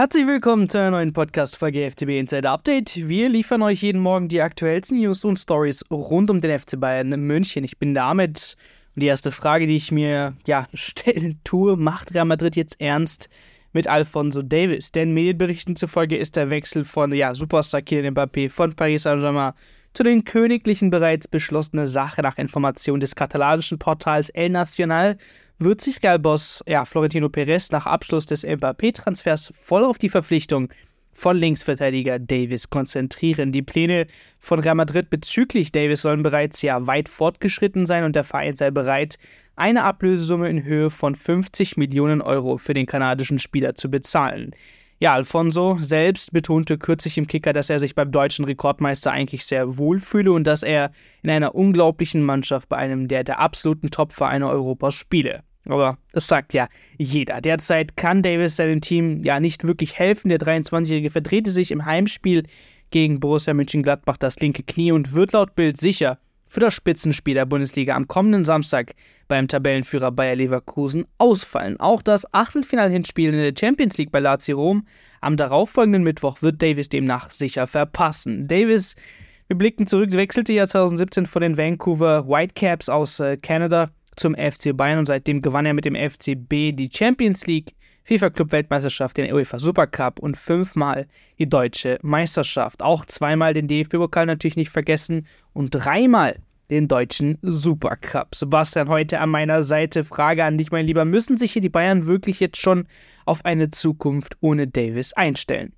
Herzlich willkommen zu einer neuen Podcast-Folge FCB Insider Update. Wir liefern euch jeden Morgen die aktuellsten News und Stories rund um den FC Bayern München. Ich bin damit und die erste Frage, die ich mir ja stellen tue, macht Real Madrid jetzt ernst mit Alfonso Davis? Denn Medienberichten zufolge ist der Wechsel von ja, Superstar Kylian Mbappé von Paris Saint-Germain zu den Königlichen bereits beschlossene Sache nach Information des katalanischen Portals El Nacional wird sich Real-Boss ja, Florentino Perez nach Abschluss des Mbappé-Transfers voll auf die Verpflichtung von Linksverteidiger Davis konzentrieren. Die Pläne von Real Madrid bezüglich Davis sollen bereits ja weit fortgeschritten sein und der Verein sei bereit, eine Ablösesumme in Höhe von 50 Millionen Euro für den kanadischen Spieler zu bezahlen. Ja, Alfonso selbst betonte kürzlich im Kicker, dass er sich beim deutschen Rekordmeister eigentlich sehr wohl fühle und dass er in einer unglaublichen Mannschaft bei einem der, der absoluten Top-Vereine Europas spiele. Aber das sagt ja jeder. Derzeit kann Davis seinem Team ja nicht wirklich helfen. Der 23-Jährige verdrehte sich im Heimspiel gegen Borussia Mönchengladbach das linke Knie und wird laut Bild sicher für das Spitzenspiel der Bundesliga am kommenden Samstag beim Tabellenführer Bayer Leverkusen ausfallen. Auch das Achtelfinal-Hinspiel in der Champions League bei Lazio Rom am darauffolgenden Mittwoch wird Davis demnach sicher verpassen. Davis, wir blicken zurück, wechselte ja 2017 von den Vancouver Whitecaps aus äh, Kanada zum FC Bayern und seitdem gewann er mit dem FCB die Champions League, FIFA Club Weltmeisterschaft, den UEFA Supercup und fünfmal die deutsche Meisterschaft. Auch zweimal den DFB-Pokal natürlich nicht vergessen und dreimal den deutschen Supercup. Sebastian, heute an meiner Seite Frage an dich, mein Lieber. Müssen sich hier die Bayern wirklich jetzt schon auf eine Zukunft ohne Davis einstellen?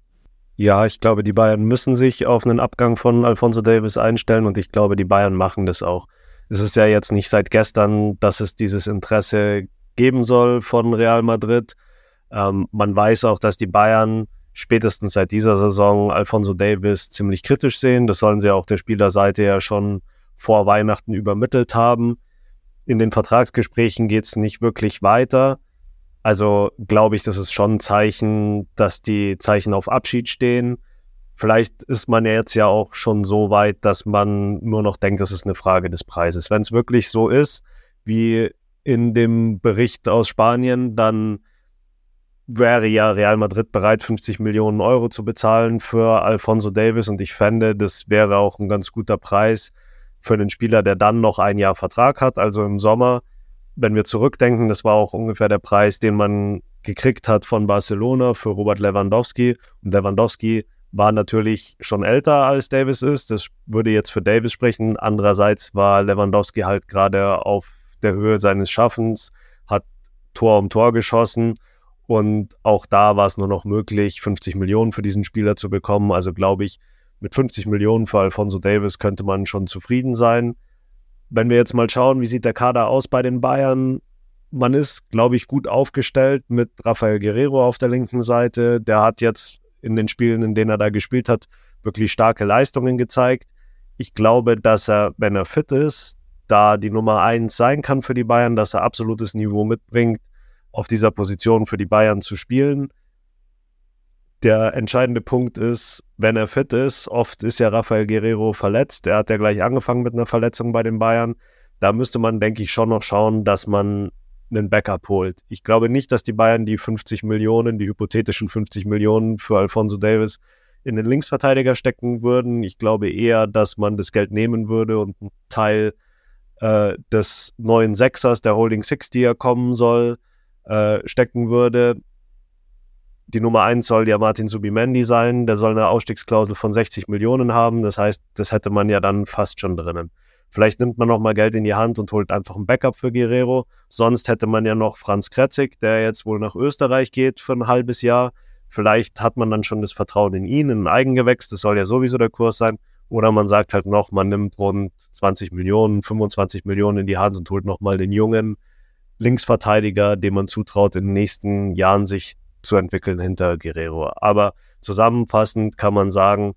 Ja, ich glaube, die Bayern müssen sich auf einen Abgang von Alfonso Davis einstellen und ich glaube, die Bayern machen das auch es ist ja jetzt nicht seit gestern, dass es dieses Interesse geben soll von Real Madrid. Ähm, man weiß auch, dass die Bayern spätestens seit dieser Saison Alfonso Davis ziemlich kritisch sehen. Das sollen sie auch der Spielerseite ja schon vor Weihnachten übermittelt haben. In den Vertragsgesprächen geht es nicht wirklich weiter. Also glaube ich, das ist schon ein Zeichen, dass die Zeichen auf Abschied stehen. Vielleicht ist man ja jetzt ja auch schon so weit, dass man nur noch denkt, das ist eine Frage des Preises. Wenn es wirklich so ist, wie in dem Bericht aus Spanien, dann wäre ja Real Madrid bereit, 50 Millionen Euro zu bezahlen für Alfonso Davis und ich fände, das wäre auch ein ganz guter Preis für einen Spieler, der dann noch ein Jahr Vertrag hat, also im Sommer. Wenn wir zurückdenken, das war auch ungefähr der Preis, den man gekriegt hat von Barcelona für Robert Lewandowski und Lewandowski war natürlich schon älter als Davis ist. Das würde jetzt für Davis sprechen. Andererseits war Lewandowski halt gerade auf der Höhe seines Schaffens, hat Tor um Tor geschossen und auch da war es nur noch möglich, 50 Millionen für diesen Spieler zu bekommen. Also glaube ich, mit 50 Millionen für Alfonso Davis könnte man schon zufrieden sein. Wenn wir jetzt mal schauen, wie sieht der Kader aus bei den Bayern? Man ist, glaube ich, gut aufgestellt mit Rafael Guerrero auf der linken Seite. Der hat jetzt in den Spielen, in denen er da gespielt hat, wirklich starke Leistungen gezeigt. Ich glaube, dass er, wenn er fit ist, da die Nummer eins sein kann für die Bayern, dass er absolutes Niveau mitbringt, auf dieser Position für die Bayern zu spielen. Der entscheidende Punkt ist, wenn er fit ist, oft ist ja Rafael Guerrero verletzt. Er hat ja gleich angefangen mit einer Verletzung bei den Bayern. Da müsste man, denke ich, schon noch schauen, dass man einen Backup holt. Ich glaube nicht, dass die Bayern die 50 Millionen, die hypothetischen 50 Millionen für Alfonso Davis in den Linksverteidiger stecken würden. Ich glaube eher, dass man das Geld nehmen würde und einen Teil äh, des neuen Sechsers, der Holding Six, die ja kommen soll, äh, stecken würde. Die Nummer eins soll ja Martin Subimendi sein. Der soll eine Ausstiegsklausel von 60 Millionen haben. Das heißt, das hätte man ja dann fast schon drinnen. Vielleicht nimmt man noch mal Geld in die Hand und holt einfach ein Backup für Guerrero. Sonst hätte man ja noch Franz Kretzig, der jetzt wohl nach Österreich geht für ein halbes Jahr. Vielleicht hat man dann schon das Vertrauen in ihn, in ein Eigengewächs. Das soll ja sowieso der Kurs sein. Oder man sagt halt noch, man nimmt rund 20 Millionen, 25 Millionen in die Hand und holt noch mal den jungen Linksverteidiger, dem man zutraut, in den nächsten Jahren sich zu entwickeln hinter Guerrero. Aber zusammenfassend kann man sagen,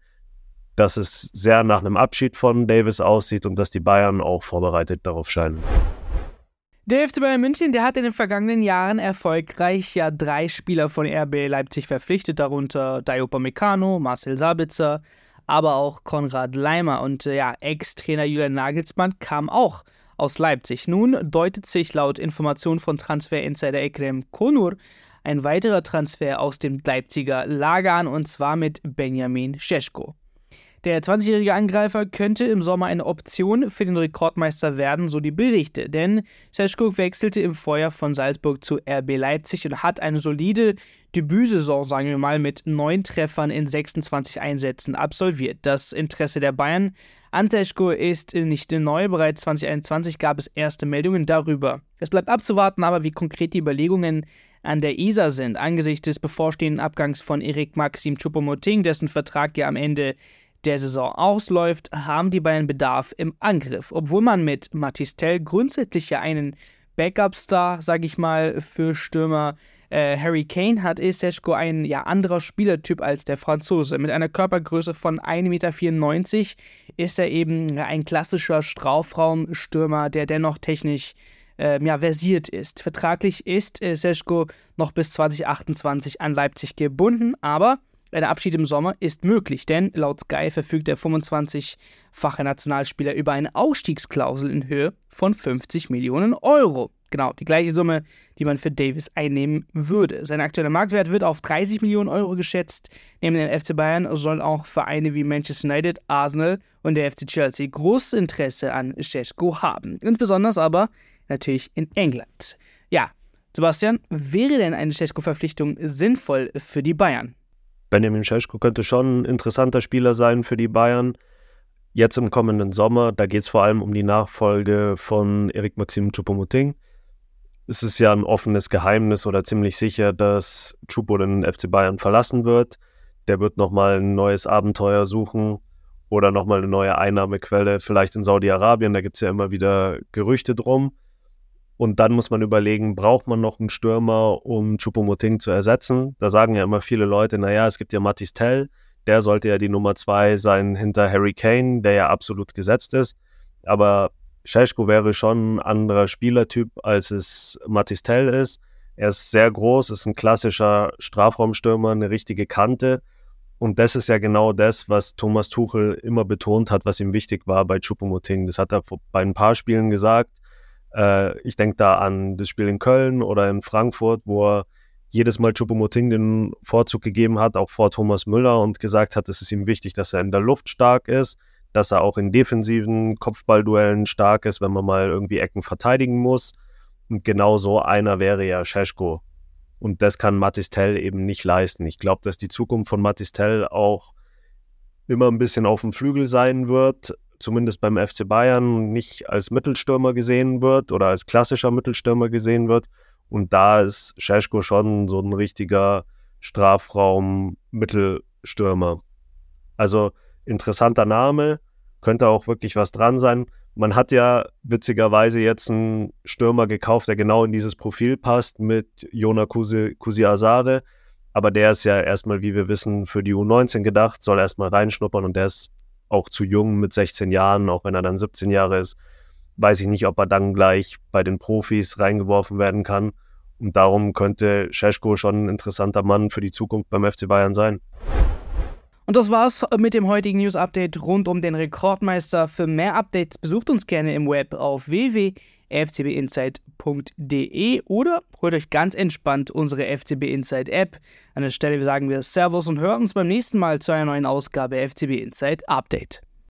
dass es sehr nach einem Abschied von Davis aussieht und dass die Bayern auch vorbereitet darauf scheinen. Der FC Bayern München, der hat in den vergangenen Jahren erfolgreich ja drei Spieler von RB Leipzig verpflichtet, darunter Dayopa Meccano, Marcel Sabitzer, aber auch Konrad Leimer und äh, ja, Ex-Trainer Julian Nagelsmann kam auch aus Leipzig. Nun deutet sich laut Informationen von Transfer Insider Ekrem Konur ein weiterer Transfer aus dem Leipziger Lager an und zwar mit Benjamin Scheschko. Der 20-jährige Angreifer könnte im Sommer eine Option für den Rekordmeister werden, so die Berichte, denn Seschko wechselte im Vorjahr von Salzburg zu RB Leipzig und hat eine solide Debütsaison, sagen wir mal, mit neun Treffern in 26 Einsätzen absolviert. Das Interesse der Bayern an Seschko ist nicht neu, bereits 2021 gab es erste Meldungen darüber. Es bleibt abzuwarten, aber wie konkret die Überlegungen an der ISA sind, angesichts des bevorstehenden Abgangs von Erik Maxim Choupo-Moting, dessen Vertrag ja am Ende der Saison ausläuft, haben die Bayern Bedarf im Angriff. Obwohl man mit Matistel grundsätzlich ja einen Backup-Star, sag ich mal, für Stürmer äh, Harry Kane hat, ist Seschko ein ja, anderer Spielertyp als der Franzose. Mit einer Körpergröße von 1,94 Meter ist er eben ein klassischer Strafraumstürmer, der dennoch technisch äh, ja, versiert ist. Vertraglich ist äh, Seschko noch bis 2028 an Leipzig gebunden, aber ein Abschied im Sommer ist möglich, denn laut Sky verfügt der 25-fache Nationalspieler über eine Ausstiegsklausel in Höhe von 50 Millionen Euro. Genau, die gleiche Summe, die man für Davis einnehmen würde. Sein aktueller Marktwert wird auf 30 Millionen Euro geschätzt. Neben den FC Bayern sollen auch Vereine wie Manchester United, Arsenal und der FC Chelsea großes Interesse an Scheschko haben. Insbesondere aber natürlich in England. Ja, Sebastian, wäre denn eine Scheschko-Verpflichtung sinnvoll für die Bayern? Benjamin Scheschko könnte schon ein interessanter Spieler sein für die Bayern. Jetzt im kommenden Sommer, da geht es vor allem um die Nachfolge von Erik Maxim Choupo-Moting. Es ist ja ein offenes Geheimnis oder ziemlich sicher, dass Choupo den FC Bayern verlassen wird. Der wird nochmal ein neues Abenteuer suchen oder nochmal eine neue Einnahmequelle, vielleicht in Saudi-Arabien. Da gibt es ja immer wieder Gerüchte drum. Und dann muss man überlegen, braucht man noch einen Stürmer, um Choupo-Moting zu ersetzen? Da sagen ja immer viele Leute, naja, es gibt ja Matis Tell, der sollte ja die Nummer zwei sein hinter Harry Kane, der ja absolut gesetzt ist. Aber Scheschko wäre schon ein anderer Spielertyp, als es Matis Tell ist. Er ist sehr groß, ist ein klassischer Strafraumstürmer, eine richtige Kante. Und das ist ja genau das, was Thomas Tuchel immer betont hat, was ihm wichtig war bei Choupo-Moting. Das hat er bei ein paar Spielen gesagt äh, ich denke da an das Spiel in Köln oder in Frankfurt, wo er jedes Mal Choupo-Moting den Vorzug gegeben hat, auch vor Thomas Müller und gesagt hat, es ist ihm wichtig, dass er in der Luft stark ist, dass er auch in defensiven Kopfballduellen stark ist, wenn man mal irgendwie Ecken verteidigen muss. Und genau so einer wäre ja Scheschko. Und das kann Matistel eben nicht leisten. Ich glaube, dass die Zukunft von Matistel auch immer ein bisschen auf dem Flügel sein wird zumindest beim FC Bayern nicht als Mittelstürmer gesehen wird oder als klassischer Mittelstürmer gesehen wird. Und da ist Scheschko schon so ein richtiger Strafraum-Mittelstürmer. Also interessanter Name, könnte auch wirklich was dran sein. Man hat ja witzigerweise jetzt einen Stürmer gekauft, der genau in dieses Profil passt mit Jona Kusi, Kusi. Aber der ist ja erstmal, wie wir wissen, für die U19 gedacht, soll erstmal reinschnuppern und der ist auch zu jung mit 16 Jahren, auch wenn er dann 17 Jahre ist, weiß ich nicht, ob er dann gleich bei den Profis reingeworfen werden kann. Und darum könnte Scheschko schon ein interessanter Mann für die Zukunft beim FC Bayern sein. Und das war's mit dem heutigen News Update rund um den Rekordmeister. Für mehr Updates besucht uns gerne im Web auf www.fcbinsight.de oder holt euch ganz entspannt unsere FCB Insight App. An der Stelle sagen wir Servus und hören uns beim nächsten Mal zu einer neuen Ausgabe FCB Insight Update.